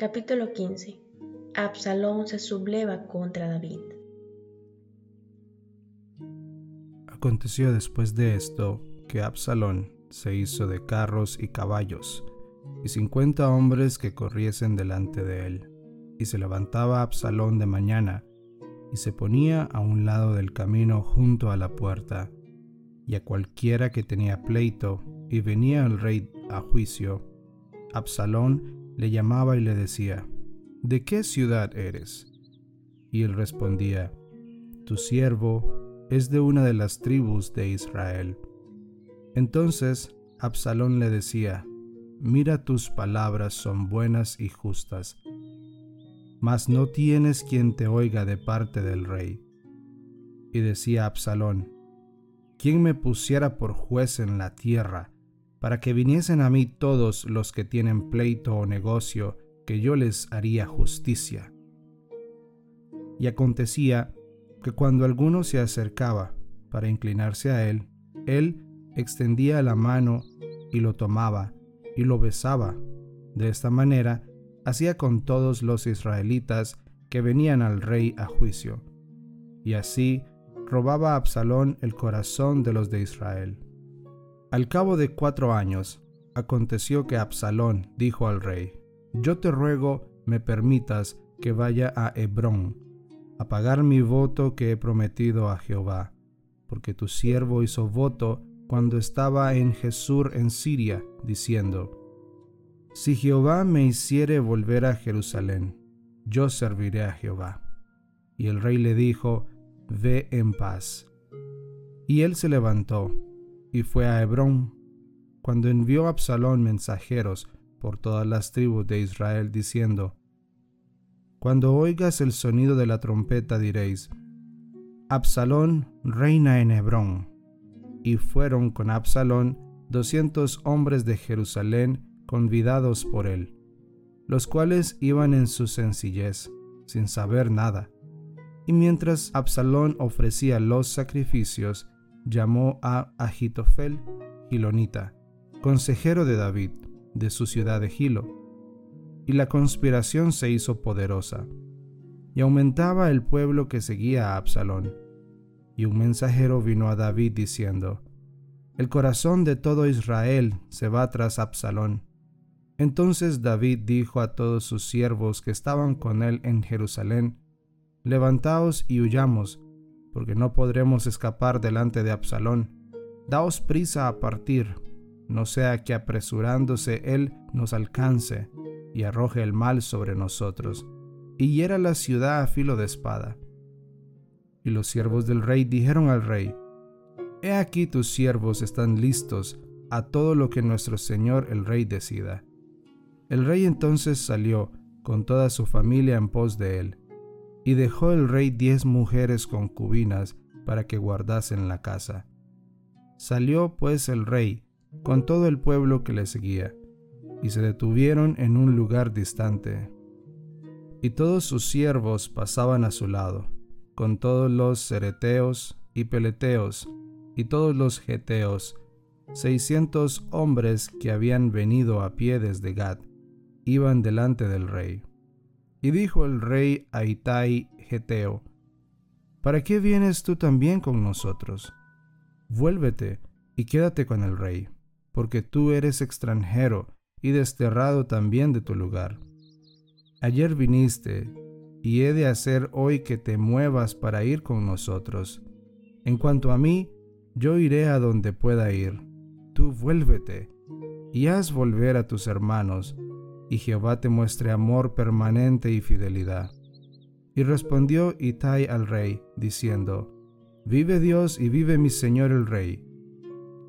Capítulo 15 Absalón se subleva contra David. Aconteció después de esto que Absalón se hizo de carros y caballos, y cincuenta hombres que corriesen delante de él. Y se levantaba Absalón de mañana, y se ponía a un lado del camino junto a la puerta, y a cualquiera que tenía pleito, y venía el rey a juicio, Absalón le llamaba y le decía, ¿De qué ciudad eres? Y él respondía, Tu siervo es de una de las tribus de Israel. Entonces Absalón le decía, Mira tus palabras son buenas y justas, mas no tienes quien te oiga de parte del rey. Y decía Absalón, ¿quién me pusiera por juez en la tierra, para que viniesen a mí todos los que tienen pleito o negocio, que yo les haría justicia? Y acontecía que cuando alguno se acercaba para inclinarse a él, él extendía la mano y lo tomaba y lo besaba. De esta manera hacía con todos los israelitas que venían al rey a juicio. Y así robaba Absalón el corazón de los de Israel. Al cabo de cuatro años, aconteció que Absalón dijo al rey, Yo te ruego me permitas que vaya a Hebrón, a pagar mi voto que he prometido a Jehová, porque tu siervo hizo voto cuando estaba en Jesús en Siria, diciendo, Si Jehová me hiciere volver a Jerusalén, yo serviré a Jehová. Y el rey le dijo, Ve en paz. Y él se levantó y fue a Hebrón. Cuando envió Absalón mensajeros por todas las tribus de Israel, diciendo, Cuando oigas el sonido de la trompeta diréis, Absalón reina en Hebrón y fueron con Absalón doscientos hombres de Jerusalén convidados por él, los cuales iban en su sencillez, sin saber nada. Y mientras Absalón ofrecía los sacrificios, llamó a Agitofel Gilonita, consejero de David, de su ciudad de Gilo. Y la conspiración se hizo poderosa, y aumentaba el pueblo que seguía a Absalón y un mensajero vino a David diciendo, El corazón de todo Israel se va tras Absalón. Entonces David dijo a todos sus siervos que estaban con él en Jerusalén, Levantaos y huyamos, porque no podremos escapar delante de Absalón. Daos prisa a partir, no sea que apresurándose él nos alcance y arroje el mal sobre nosotros, y hiera la ciudad a filo de espada. Y los siervos del rey dijeron al rey, He aquí tus siervos están listos a todo lo que nuestro señor el rey decida. El rey entonces salió con toda su familia en pos de él, y dejó el rey diez mujeres concubinas para que guardasen la casa. Salió pues el rey con todo el pueblo que le seguía, y se detuvieron en un lugar distante. Y todos sus siervos pasaban a su lado con todos los cereteos y peleteos y todos los geteos, seiscientos hombres que habían venido a pie desde Gad, iban delante del rey. Y dijo el rey a Geteo, ¿Para qué vienes tú también con nosotros? Vuélvete y quédate con el rey, porque tú eres extranjero y desterrado también de tu lugar. Ayer viniste y he de hacer hoy que te muevas para ir con nosotros. En cuanto a mí, yo iré a donde pueda ir. Tú vuélvete y haz volver a tus hermanos, y Jehová te muestre amor permanente y fidelidad. Y respondió Itai al rey, diciendo, Vive Dios y vive mi señor el rey,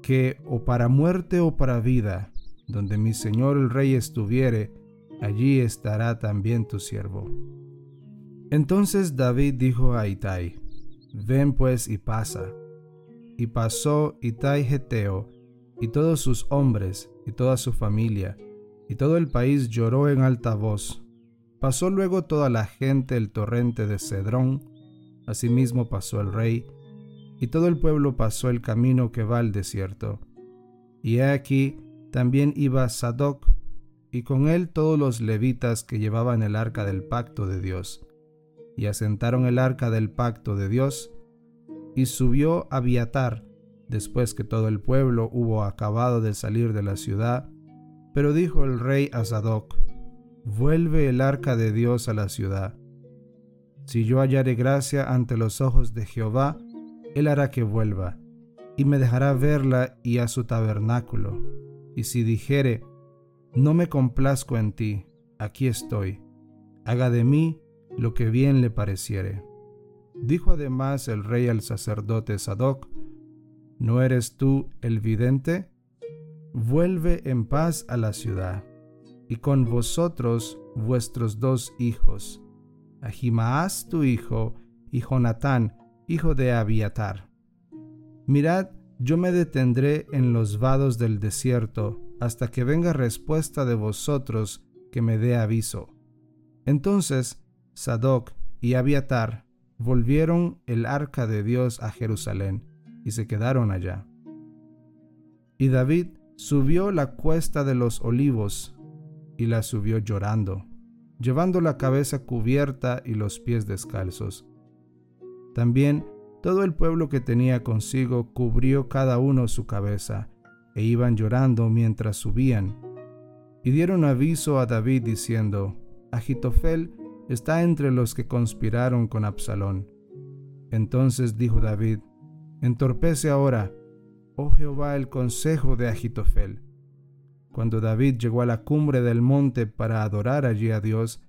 que o para muerte o para vida, donde mi señor el rey estuviere, allí estará también tu siervo. Entonces David dijo a Itai, Ven pues y pasa. Y pasó Itai Geteo, y todos sus hombres, y toda su familia, y todo el país lloró en alta voz. Pasó luego toda la gente el torrente de Cedrón, asimismo pasó el rey, y todo el pueblo pasó el camino que va al desierto. Y he aquí también iba Sadoc, y con él todos los levitas que llevaban el arca del pacto de Dios. Y asentaron el arca del pacto de Dios, y subió Abiatar, después que todo el pueblo hubo acabado de salir de la ciudad. Pero dijo el rey a Sadoc, Vuelve el arca de Dios a la ciudad. Si yo hallare gracia ante los ojos de Jehová, él hará que vuelva, y me dejará verla y a su tabernáculo. Y si dijere, no me complazco en ti, aquí estoy, haga de mí lo que bien le pareciere. Dijo además el rey al sacerdote Sadoc, ¿no eres tú el vidente? Vuelve en paz a la ciudad, y con vosotros vuestros dos hijos, Ahimaas tu hijo, y Jonatán, hijo de Abiatar. Mirad, yo me detendré en los vados del desierto, hasta que venga respuesta de vosotros que me dé aviso. Entonces Sadoc y Abiatar volvieron el arca de Dios a Jerusalén y se quedaron allá. Y David subió la cuesta de los olivos y la subió llorando, llevando la cabeza cubierta y los pies descalzos. También todo el pueblo que tenía consigo cubrió cada uno su cabeza e iban llorando mientras subían. Y dieron aviso a David diciendo, Agitofel está entre los que conspiraron con Absalón. Entonces dijo David, Entorpece ahora, oh Jehová, el consejo de Agitofel. Cuando David llegó a la cumbre del monte para adorar allí a Dios,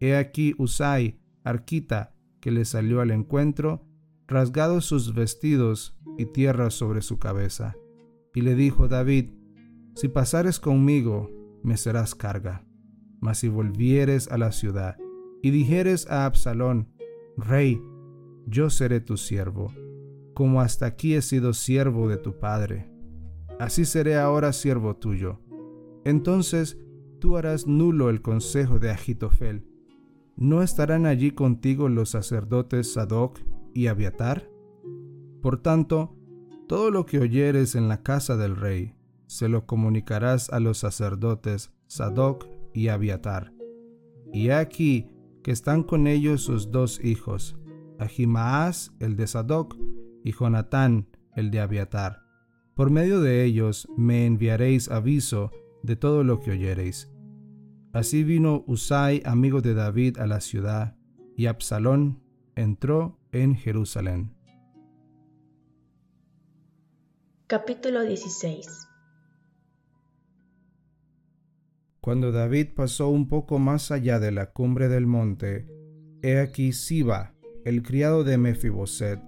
he aquí Usai, arquita, que le salió al encuentro, rasgados sus vestidos y tierra sobre su cabeza. Y le dijo David, Si pasares conmigo, me serás carga. Mas si volvieres a la ciudad y dijeres a Absalón, Rey, yo seré tu siervo, como hasta aquí he sido siervo de tu padre, así seré ahora siervo tuyo. Entonces tú harás nulo el consejo de Agitofel. ¿No estarán allí contigo los sacerdotes Sadoc y Abiatar? Por tanto, todo lo que oyeres en la casa del rey, se lo comunicarás a los sacerdotes Sadoc y Abiatar. Y aquí que están con ellos sus dos hijos, Ahimaas el de Sadoc y Jonatán el de Abiatar. Por medio de ellos me enviaréis aviso de todo lo que oyereis. Así vino Usai, amigo de David, a la ciudad, y Absalón entró en Jerusalén. Capítulo 16 Cuando David pasó un poco más allá de la cumbre del monte, he aquí Siba, el criado de Mefiboset,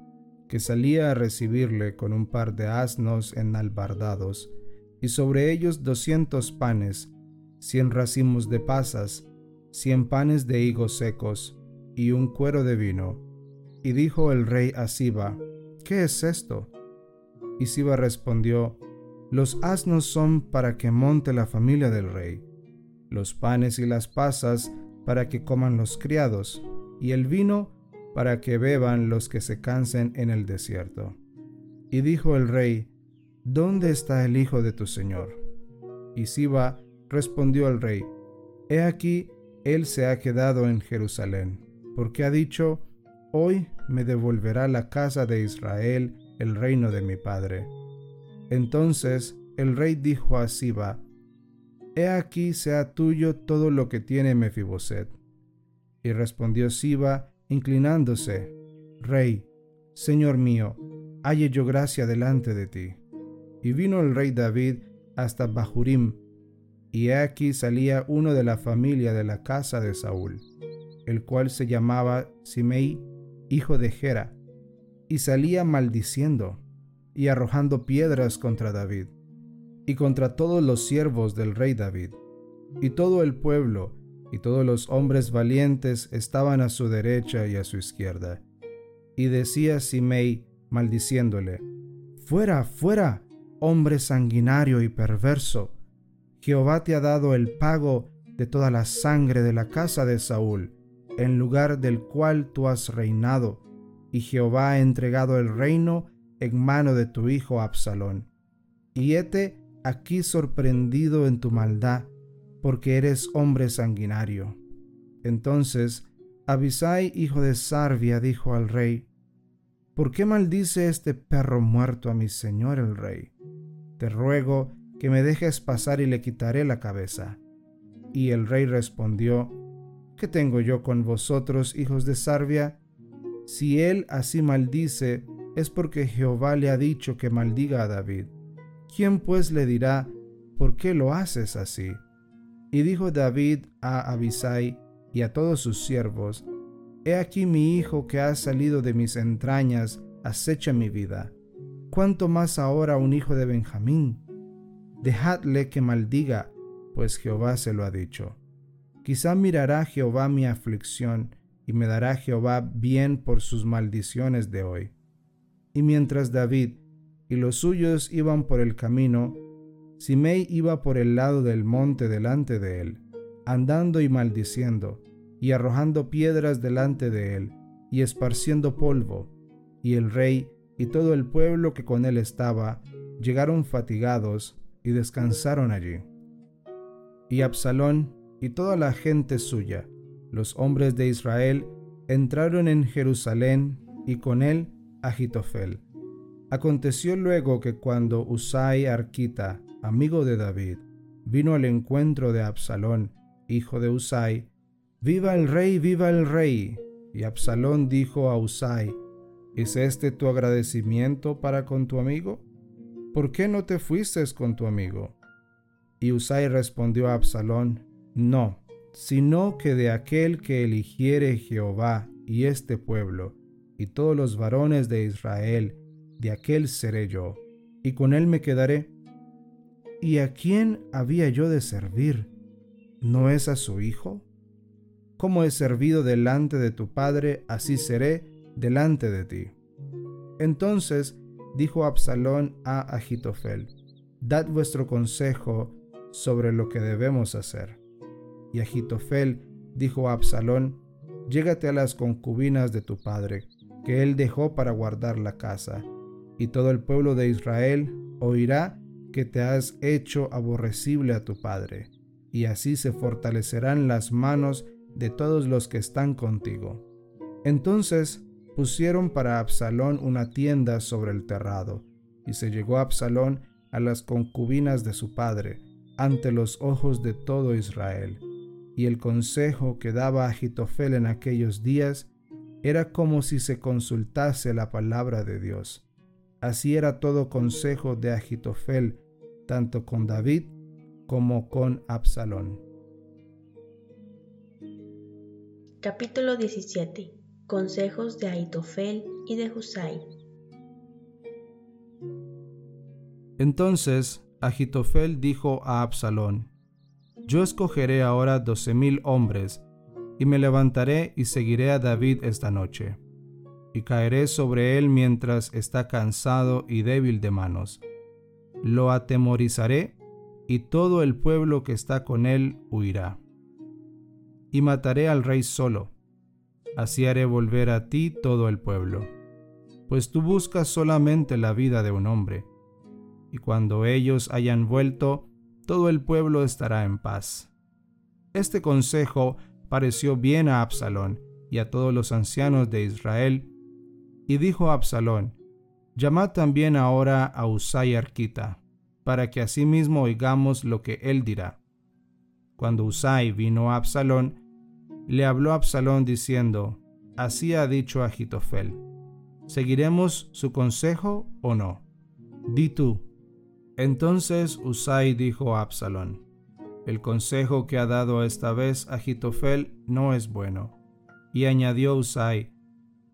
que salía a recibirle con un par de asnos enalbardados, y sobre ellos doscientos panes, cien racimos de pasas, cien panes de higos secos, y un cuero de vino. Y dijo el rey a Siba, ¿qué es esto? Y Siba respondió, Los asnos son para que monte la familia del rey, los panes y las pasas para que coman los criados, y el vino para que beban los que se cansen en el desierto. Y dijo el rey, ¿Dónde está el hijo de tu señor? Y Siba respondió al rey, He aquí, él se ha quedado en Jerusalén, porque ha dicho, Hoy me devolverá la casa de Israel el reino de mi padre. Entonces el rey dijo a Siba, He aquí sea tuyo todo lo que tiene Mefiboset. Y respondió Siba, inclinándose, Rey, Señor mío, halle yo gracia delante de ti. Y vino el rey David hasta Bahurim, y he aquí salía uno de la familia de la casa de Saúl, el cual se llamaba Simei, hijo de Gera, y salía maldiciendo y arrojando piedras contra David y contra todos los siervos del rey David. Y todo el pueblo y todos los hombres valientes estaban a su derecha y a su izquierda. Y decía Simei, maldiciéndole, Fuera, fuera, hombre sanguinario y perverso. Jehová te ha dado el pago de toda la sangre de la casa de Saúl, en lugar del cual tú has reinado y Jehová ha entregado el reino en mano de tu hijo Absalón. Y hete aquí sorprendido en tu maldad, porque eres hombre sanguinario. Entonces Abisai, hijo de Sarvia, dijo al rey, ¿Por qué maldice este perro muerto a mi señor el rey? Te ruego que me dejes pasar y le quitaré la cabeza. Y el rey respondió, ¿Qué tengo yo con vosotros, hijos de Sarvia? Si él así maldice, es porque Jehová le ha dicho que maldiga a David. ¿Quién pues le dirá, ¿por qué lo haces así? Y dijo David a Abisai y a todos sus siervos, He aquí mi hijo que ha salido de mis entrañas, acecha mi vida. ¿Cuánto más ahora un hijo de Benjamín? Dejadle que maldiga, pues Jehová se lo ha dicho. Quizá mirará Jehová mi aflicción, y me dará Jehová bien por sus maldiciones de hoy. Y mientras David y los suyos iban por el camino, Simei iba por el lado del monte delante de él, andando y maldiciendo, y arrojando piedras delante de él, y esparciendo polvo. Y el rey y todo el pueblo que con él estaba llegaron fatigados y descansaron allí. Y Absalón y toda la gente suya, los hombres de Israel, entraron en Jerusalén y con él Agitofel. Aconteció luego que cuando Usai Arquita, amigo de David, vino al encuentro de Absalón, hijo de Usai, Viva el rey, viva el rey. Y Absalón dijo a Usai, ¿Es este tu agradecimiento para con tu amigo? ¿Por qué no te fuiste con tu amigo? Y Usai respondió a Absalón, No, sino que de aquel que eligiere Jehová y este pueblo, y todos los varones de Israel, de aquel seré yo, y con él me quedaré. ¿Y a quién había yo de servir? ¿No es a su hijo? como he servido delante de tu Padre, así seré delante de ti. Entonces dijo Absalón a Agitofel, Dad vuestro consejo sobre lo que debemos hacer. Y Agitofel dijo a Absalón, Llégate a las concubinas de tu padre, que él dejó para guardar la casa, y todo el pueblo de Israel oirá que te has hecho aborrecible a tu padre, y así se fortalecerán las manos de todos los que están contigo. Entonces pusieron para Absalón una tienda sobre el terrado, y se llegó Absalón a las concubinas de su padre, ante los ojos de todo Israel. Y el consejo que daba Agitofel en aquellos días era como si se consultase la palabra de Dios. Así era todo consejo de Agitofel, tanto con David como con Absalón. Capítulo 17. Consejos de Aitofel y de Husai. Entonces Agitofel dijo a Absalón: Yo escogeré ahora doce mil hombres, y me levantaré y seguiré a David esta noche, y caeré sobre él mientras está cansado y débil de manos. Lo atemorizaré, y todo el pueblo que está con él huirá y mataré al rey solo. Así haré volver a ti todo el pueblo, pues tú buscas solamente la vida de un hombre, y cuando ellos hayan vuelto, todo el pueblo estará en paz. Este consejo pareció bien a Absalón y a todos los ancianos de Israel, y dijo a Absalón, Llamad también ahora a Usai Arquita, para que asimismo oigamos lo que él dirá. Cuando Usai vino a Absalón, le habló Absalón diciendo, Así ha dicho Agitofel, ¿seguiremos su consejo o no? Di tú. Entonces Usai dijo a Absalón, El consejo que ha dado esta vez Agitofel no es bueno. Y añadió Usai,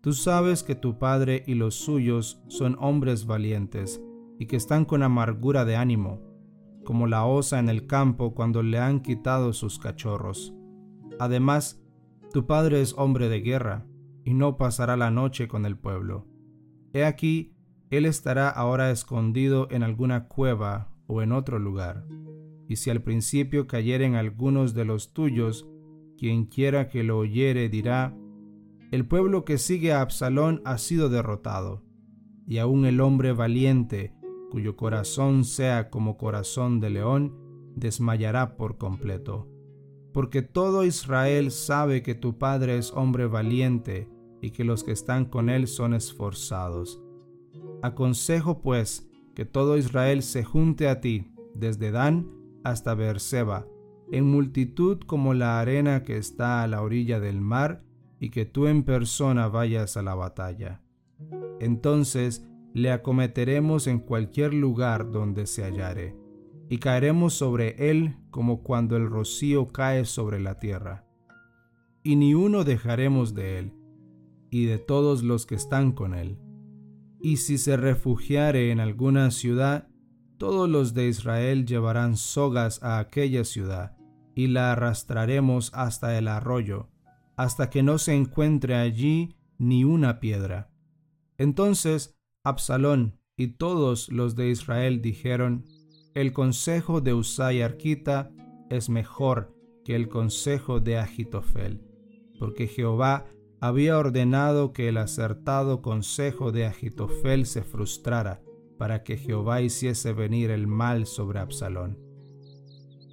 Tú sabes que tu padre y los suyos son hombres valientes y que están con amargura de ánimo como la osa en el campo cuando le han quitado sus cachorros. Además, tu padre es hombre de guerra, y no pasará la noche con el pueblo. He aquí, él estará ahora escondido en alguna cueva o en otro lugar. Y si al principio cayeren algunos de los tuyos, quien quiera que lo oyere dirá, el pueblo que sigue a Absalón ha sido derrotado, y aun el hombre valiente cuyo corazón sea como corazón de león, desmayará por completo. Porque todo Israel sabe que tu padre es hombre valiente y que los que están con él son esforzados. Aconsejo pues que todo Israel se junte a ti, desde Dan hasta Beerseba, en multitud como la arena que está a la orilla del mar, y que tú en persona vayas a la batalla. Entonces le acometeremos en cualquier lugar donde se hallare, y caeremos sobre él como cuando el rocío cae sobre la tierra. Y ni uno dejaremos de él, y de todos los que están con él. Y si se refugiare en alguna ciudad, todos los de Israel llevarán sogas a aquella ciudad, y la arrastraremos hasta el arroyo, hasta que no se encuentre allí ni una piedra. Entonces Absalón y todos los de Israel dijeron, El consejo de Usai Arquita es mejor que el consejo de Agitofel, porque Jehová había ordenado que el acertado consejo de Agitofel se frustrara, para que Jehová hiciese venir el mal sobre Absalón.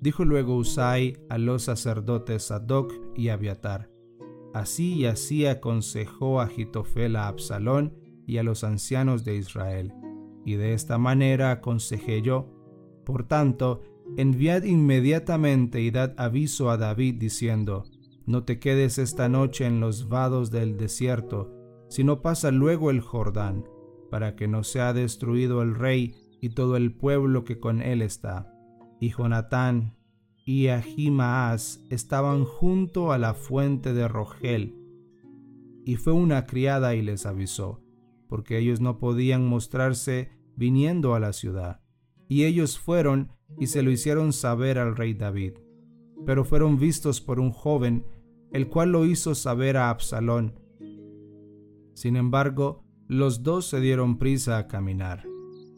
Dijo luego Usai a los sacerdotes Sadoc y Abiatar, Así y así aconsejó Agitofel a Absalón y a los ancianos de Israel, y de esta manera aconsejé yo. Por tanto, enviad inmediatamente y dad aviso a David diciendo, no te quedes esta noche en los vados del desierto, sino pasa luego el Jordán, para que no sea destruido el rey y todo el pueblo que con él está. Y Jonatán y Ahimaas estaban junto a la fuente de Rogel. Y fue una criada y les avisó, porque ellos no podían mostrarse viniendo a la ciudad. Y ellos fueron y se lo hicieron saber al rey David. Pero fueron vistos por un joven el cual lo hizo saber a Absalón. Sin embargo, los dos se dieron prisa a caminar,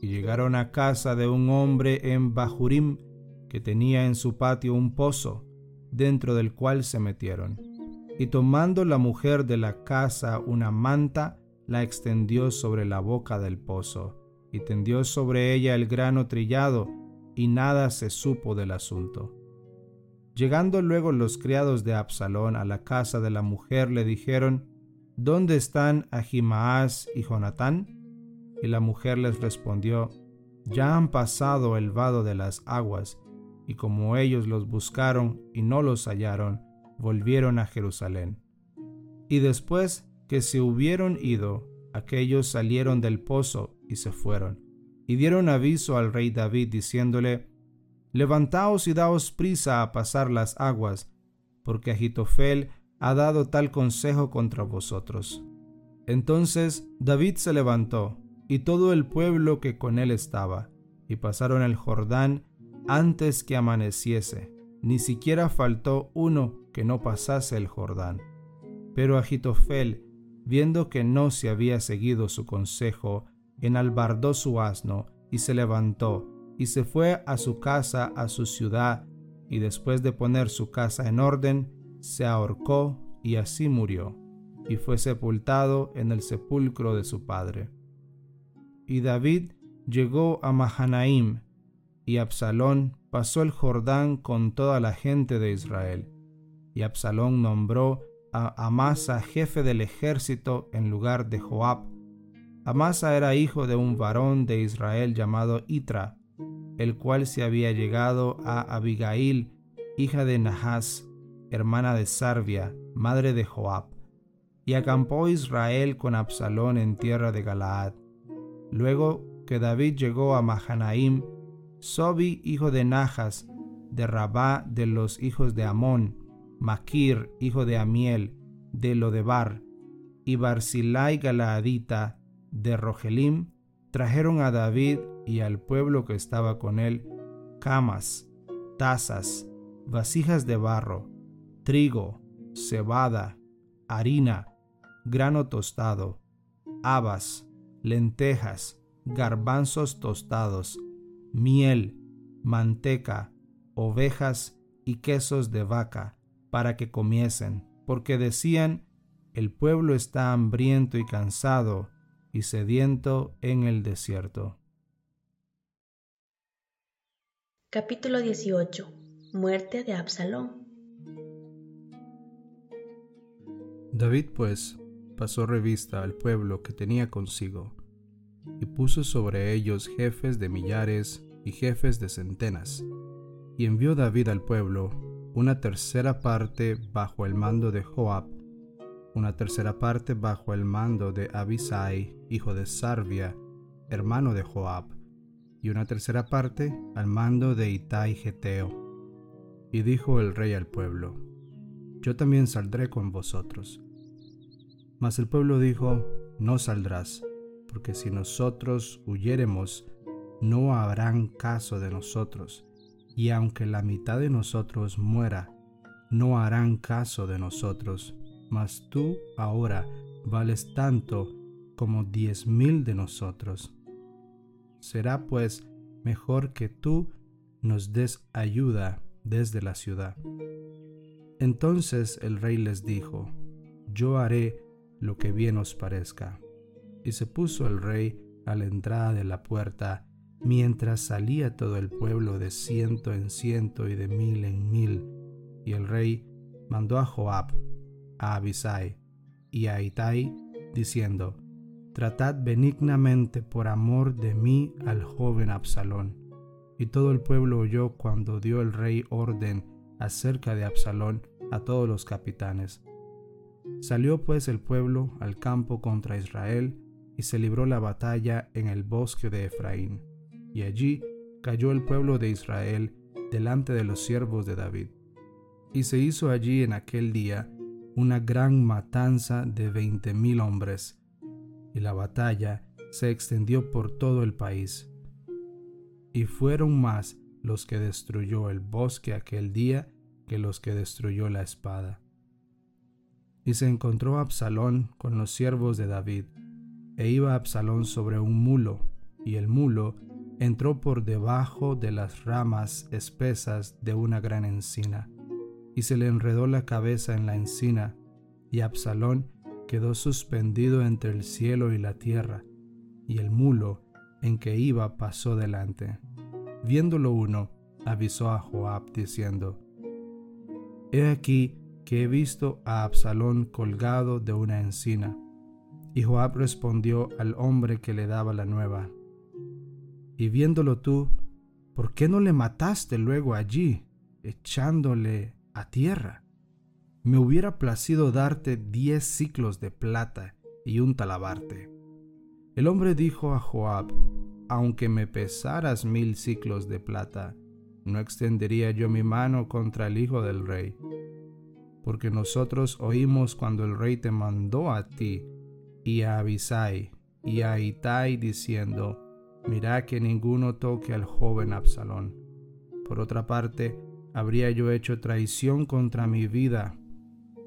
y llegaron a casa de un hombre en Bahurim, que tenía en su patio un pozo, dentro del cual se metieron. Y tomando la mujer de la casa una manta, la extendió sobre la boca del pozo, y tendió sobre ella el grano trillado, y nada se supo del asunto. Llegando luego los criados de Absalón a la casa de la mujer, le dijeron, ¿Dónde están Ahimaas y Jonatán? Y la mujer les respondió, Ya han pasado el vado de las aguas, y como ellos los buscaron y no los hallaron, volvieron a Jerusalén. Y después que se hubieron ido, aquellos salieron del pozo y se fueron, y dieron aviso al rey David diciéndole, Levantaos y daos prisa a pasar las aguas, porque Agitofel ha dado tal consejo contra vosotros. Entonces David se levantó, y todo el pueblo que con él estaba, y pasaron el Jordán antes que amaneciese, ni siquiera faltó uno que no pasase el Jordán. Pero Agitofel, viendo que no se había seguido su consejo, enalbardó su asno y se levantó y se fue a su casa, a su ciudad, y después de poner su casa en orden, se ahorcó y así murió, y fue sepultado en el sepulcro de su padre. Y David llegó a Mahanaim, y Absalón pasó el Jordán con toda la gente de Israel. Y Absalón nombró a Amasa jefe del ejército en lugar de Joab. Amasa era hijo de un varón de Israel llamado Itra, el cual se había llegado a Abigail, hija de Nahas, hermana de Sarvia, madre de Joab. Y acampó Israel con Absalón en tierra de Galaad. Luego que David llegó a Mahanaim, Sobi, hijo de Nahas, de Rabá de los hijos de Amón, Maquir, hijo de Amiel, de Lodebar, y Barzilai Galaadita, de Rogelim, trajeron a David y al pueblo que estaba con él camas, tazas, vasijas de barro, trigo, cebada, harina, grano tostado, habas, lentejas, garbanzos tostados, miel, manteca, ovejas y quesos de vaca, para que comiesen, porque decían, el pueblo está hambriento y cansado y sediento en el desierto. Capítulo 18. Muerte de Absalón. David pues pasó revista al pueblo que tenía consigo, y puso sobre ellos jefes de millares y jefes de centenas, y envió David al pueblo una tercera parte bajo el mando de Joab, una tercera parte bajo el mando de Abisai, hijo de Sarvia, hermano de Joab, y una tercera parte al mando de Itai Geteo. Y dijo el rey al pueblo, Yo también saldré con vosotros. Mas el pueblo dijo, No saldrás, porque si nosotros huyéremos, no habrán caso de nosotros, y aunque la mitad de nosotros muera, no harán caso de nosotros, mas tú ahora vales tanto como diez mil de nosotros. Será pues mejor que tú nos des ayuda desde la ciudad. Entonces el rey les dijo, Yo haré lo que bien os parezca. Y se puso el rey a la entrada de la puerta, mientras salía todo el pueblo de ciento en ciento y de mil en mil. Y el rey mandó a Joab, a Abisai y a Itai, diciendo, Tratad benignamente por amor de mí al joven Absalón. Y todo el pueblo oyó cuando dio el rey orden acerca de Absalón a todos los capitanes. Salió pues el pueblo al campo contra Israel, y se libró la batalla en el bosque de Efraín. Y allí cayó el pueblo de Israel delante de los siervos de David. Y se hizo allí en aquel día una gran matanza de veinte mil hombres, y la batalla se extendió por todo el país. Y fueron más los que destruyó el bosque aquel día que los que destruyó la espada. Y se encontró Absalón con los siervos de David, e iba Absalón sobre un mulo, y el mulo entró por debajo de las ramas espesas de una gran encina, y se le enredó la cabeza en la encina, y Absalón quedó suspendido entre el cielo y la tierra, y el mulo en que iba pasó delante. Viéndolo uno, avisó a Joab diciendo, He aquí que he visto a Absalón colgado de una encina. Y Joab respondió al hombre que le daba la nueva, Y viéndolo tú, ¿por qué no le mataste luego allí, echándole a tierra? Me hubiera placido darte diez ciclos de plata y un talabarte. El hombre dijo a Joab, aunque me pesaras mil ciclos de plata, no extendería yo mi mano contra el hijo del rey porque nosotros oímos cuando el rey te mandó a ti y a Abisai y a Itai diciendo, mira que ninguno toque al joven Absalón. Por otra parte, habría yo hecho traición contra mi vida,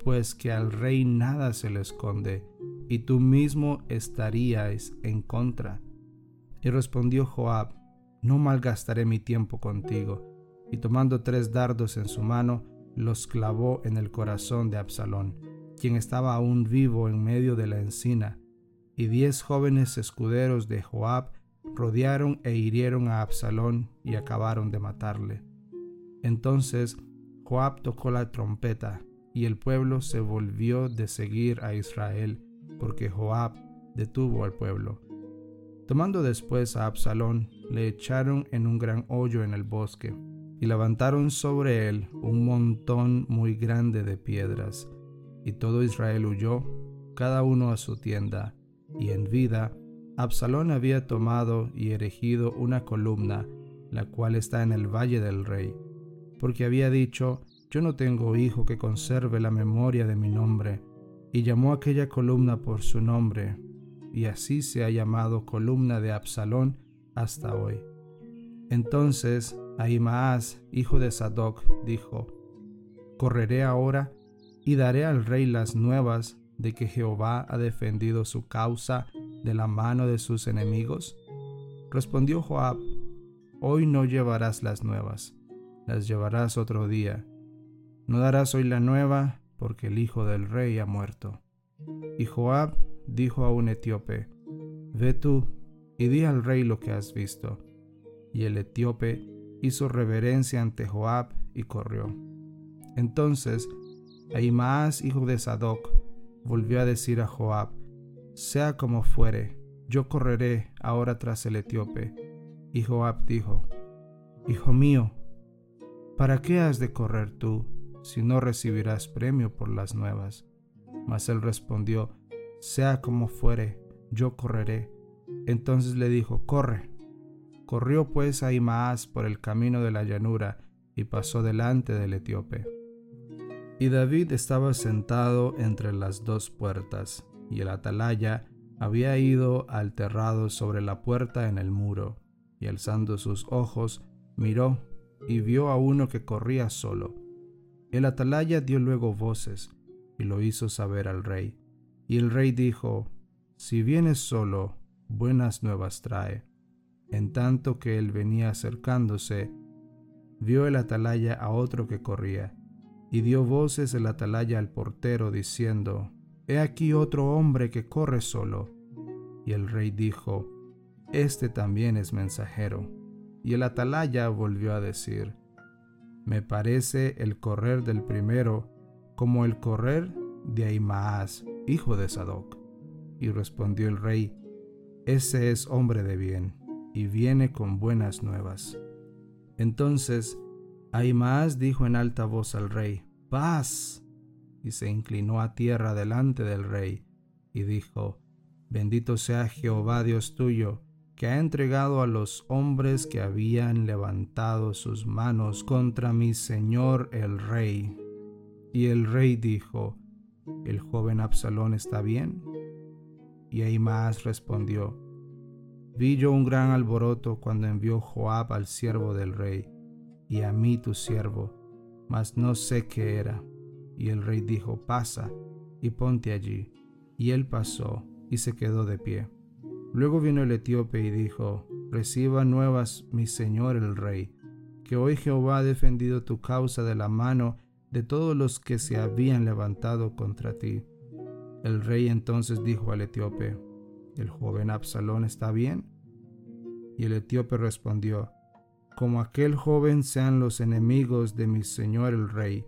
pues que al rey nada se le esconde, y tú mismo estarías en contra. Y respondió Joab, no malgastaré mi tiempo contigo. Y tomando tres dardos en su mano, los clavó en el corazón de Absalón, quien estaba aún vivo en medio de la encina, y diez jóvenes escuderos de Joab rodearon e hirieron a Absalón y acabaron de matarle. Entonces Joab tocó la trompeta, y el pueblo se volvió de seguir a Israel, porque Joab detuvo al pueblo. Tomando después a Absalón, le echaron en un gran hoyo en el bosque, y levantaron sobre él un montón muy grande de piedras. Y todo Israel huyó, cada uno a su tienda, y en vida Absalón había tomado y erigido una columna, la cual está en el valle del rey, porque había dicho, yo no tengo hijo que conserve la memoria de mi nombre, y llamó aquella columna por su nombre, y así se ha llamado columna de Absalón hasta hoy. Entonces Ahimaas, hijo de Sadoc, dijo, Correré ahora y daré al rey las nuevas de que Jehová ha defendido su causa de la mano de sus enemigos. Respondió Joab, Hoy no llevarás las nuevas, las llevarás otro día. No darás hoy la nueva, porque el hijo del rey ha muerto. Y Joab dijo a un etíope, Ve tú y di al rey lo que has visto. Y el etíope hizo reverencia ante Joab y corrió. Entonces Ahimaas, hijo de Sadoc, volvió a decir a Joab, sea como fuere, yo correré ahora tras el etíope. Y Joab dijo, Hijo mío, ¿para qué has de correr tú si no recibirás premio por las nuevas? Mas él respondió, sea como fuere, yo correré. Entonces le dijo, corre. Corrió pues Ahimaas por el camino de la llanura y pasó delante del etíope. Y David estaba sentado entre las dos puertas, y el atalaya había ido alterrado sobre la puerta en el muro, y alzando sus ojos, miró y vio a uno que corría solo. El atalaya dio luego voces, y lo hizo saber al rey. Y el rey dijo, Si vienes solo, buenas nuevas trae. En tanto que él venía acercándose, vio el atalaya a otro que corría, y dio voces el atalaya al portero diciendo, He aquí otro hombre que corre solo. Y el rey dijo, Este también es mensajero. Y el atalaya volvió a decir, Me parece el correr del primero como el correr de Ahimaas, hijo de Sadoc. Y respondió el rey, Ese es hombre de bien, y viene con buenas nuevas. Entonces Ahimaas dijo en alta voz al rey, paz, y se inclinó a tierra delante del rey, y dijo, Bendito sea Jehová Dios tuyo, que ha entregado a los hombres que habían levantado sus manos contra mi señor el rey. Y el rey dijo, ¿El joven Absalón está bien? Y Ahimaas respondió, Vi yo un gran alboroto cuando envió Joab al siervo del rey, y a mí tu siervo, mas no sé qué era. Y el rey dijo, pasa y ponte allí. Y él pasó y se quedó de pie. Luego vino el etíope y dijo, reciba nuevas mi señor el rey, que hoy Jehová ha defendido tu causa de la mano de todos los que se habían levantado contra ti. El rey entonces dijo al etíope, ¿el joven Absalón está bien? Y el etíope respondió, como aquel joven sean los enemigos de mi señor el rey,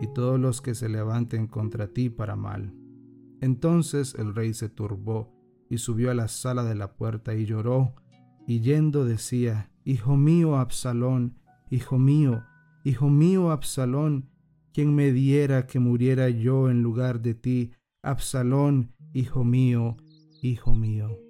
y todos los que se levanten contra ti para mal. Entonces el rey se turbó y subió a la sala de la puerta y lloró, y yendo decía, Hijo mío Absalón, hijo mío, hijo mío Absalón, quien me diera que muriera yo en lugar de ti, Absalón, hijo mío, hijo mío.